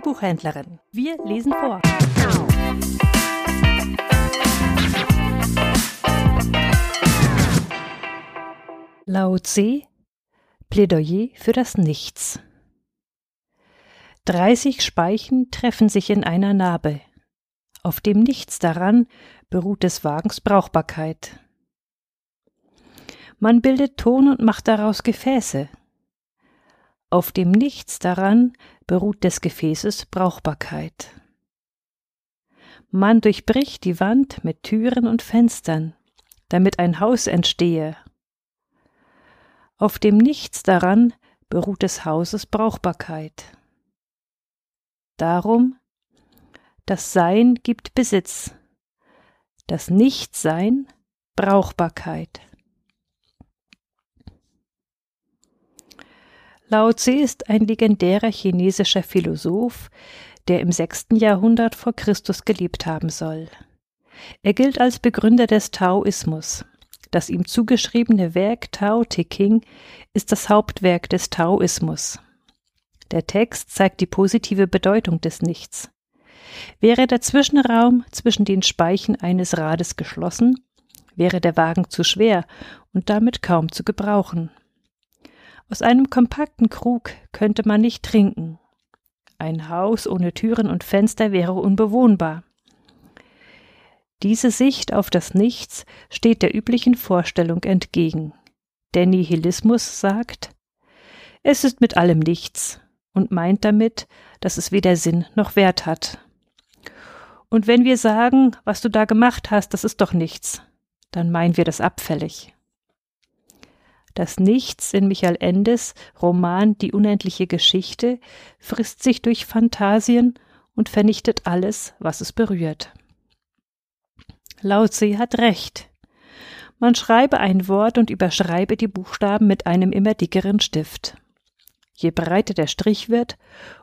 Buchhändlerin. Wir lesen vor. Lao Tse Plädoyer für das Nichts. Dreißig Speichen treffen sich in einer Narbe. Auf dem Nichts daran beruht des Wagens Brauchbarkeit. Man bildet Ton und macht daraus Gefäße. Auf dem Nichts daran beruht des Gefäßes Brauchbarkeit. Man durchbricht die Wand mit Türen und Fenstern, damit ein Haus entstehe. Auf dem Nichts daran beruht des Hauses Brauchbarkeit. Darum, das Sein gibt Besitz, das Nichtsein Brauchbarkeit. Lao Tse ist ein legendärer chinesischer Philosoph, der im sechsten Jahrhundert vor Christus gelebt haben soll. Er gilt als Begründer des Taoismus. Das ihm zugeschriebene Werk Tao Te King ist das Hauptwerk des Taoismus. Der Text zeigt die positive Bedeutung des Nichts. Wäre der Zwischenraum zwischen den Speichen eines Rades geschlossen, wäre der Wagen zu schwer und damit kaum zu gebrauchen. Aus einem kompakten Krug könnte man nicht trinken. Ein Haus ohne Türen und Fenster wäre unbewohnbar. Diese Sicht auf das Nichts steht der üblichen Vorstellung entgegen. Der Nihilismus sagt, es ist mit allem nichts und meint damit, dass es weder Sinn noch Wert hat. Und wenn wir sagen, was du da gemacht hast, das ist doch nichts, dann meinen wir das abfällig. Das Nichts in Michael Endes Roman Die unendliche Geschichte frisst sich durch Phantasien und vernichtet alles, was es berührt. Lao hat recht. Man schreibe ein Wort und überschreibe die Buchstaben mit einem immer dickeren Stift. Je breiter der Strich wird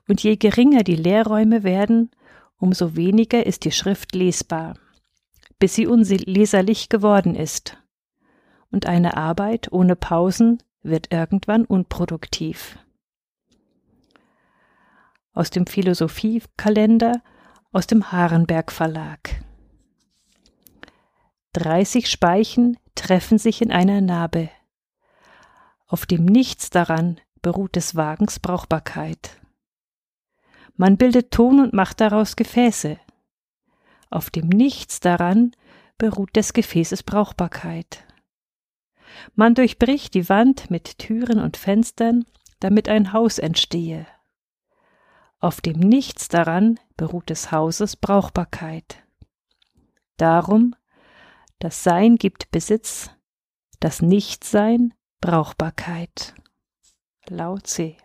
und je geringer die Leerräume werden, umso weniger ist die Schrift lesbar, bis sie unleserlich geworden ist und eine Arbeit ohne Pausen wird irgendwann unproduktiv. Aus dem Philosophiekalender aus dem Harenberg Verlag. 30 Speichen treffen sich in einer Narbe. Auf dem Nichts daran beruht des Wagens Brauchbarkeit. Man bildet Ton und macht daraus Gefäße. Auf dem Nichts daran beruht des Gefäßes Brauchbarkeit. Man durchbricht die Wand mit Türen und Fenstern, damit ein Haus entstehe. Auf dem Nichts daran beruht des Hauses Brauchbarkeit. Darum, das Sein gibt Besitz, das Nichtsein Brauchbarkeit. Lao Tse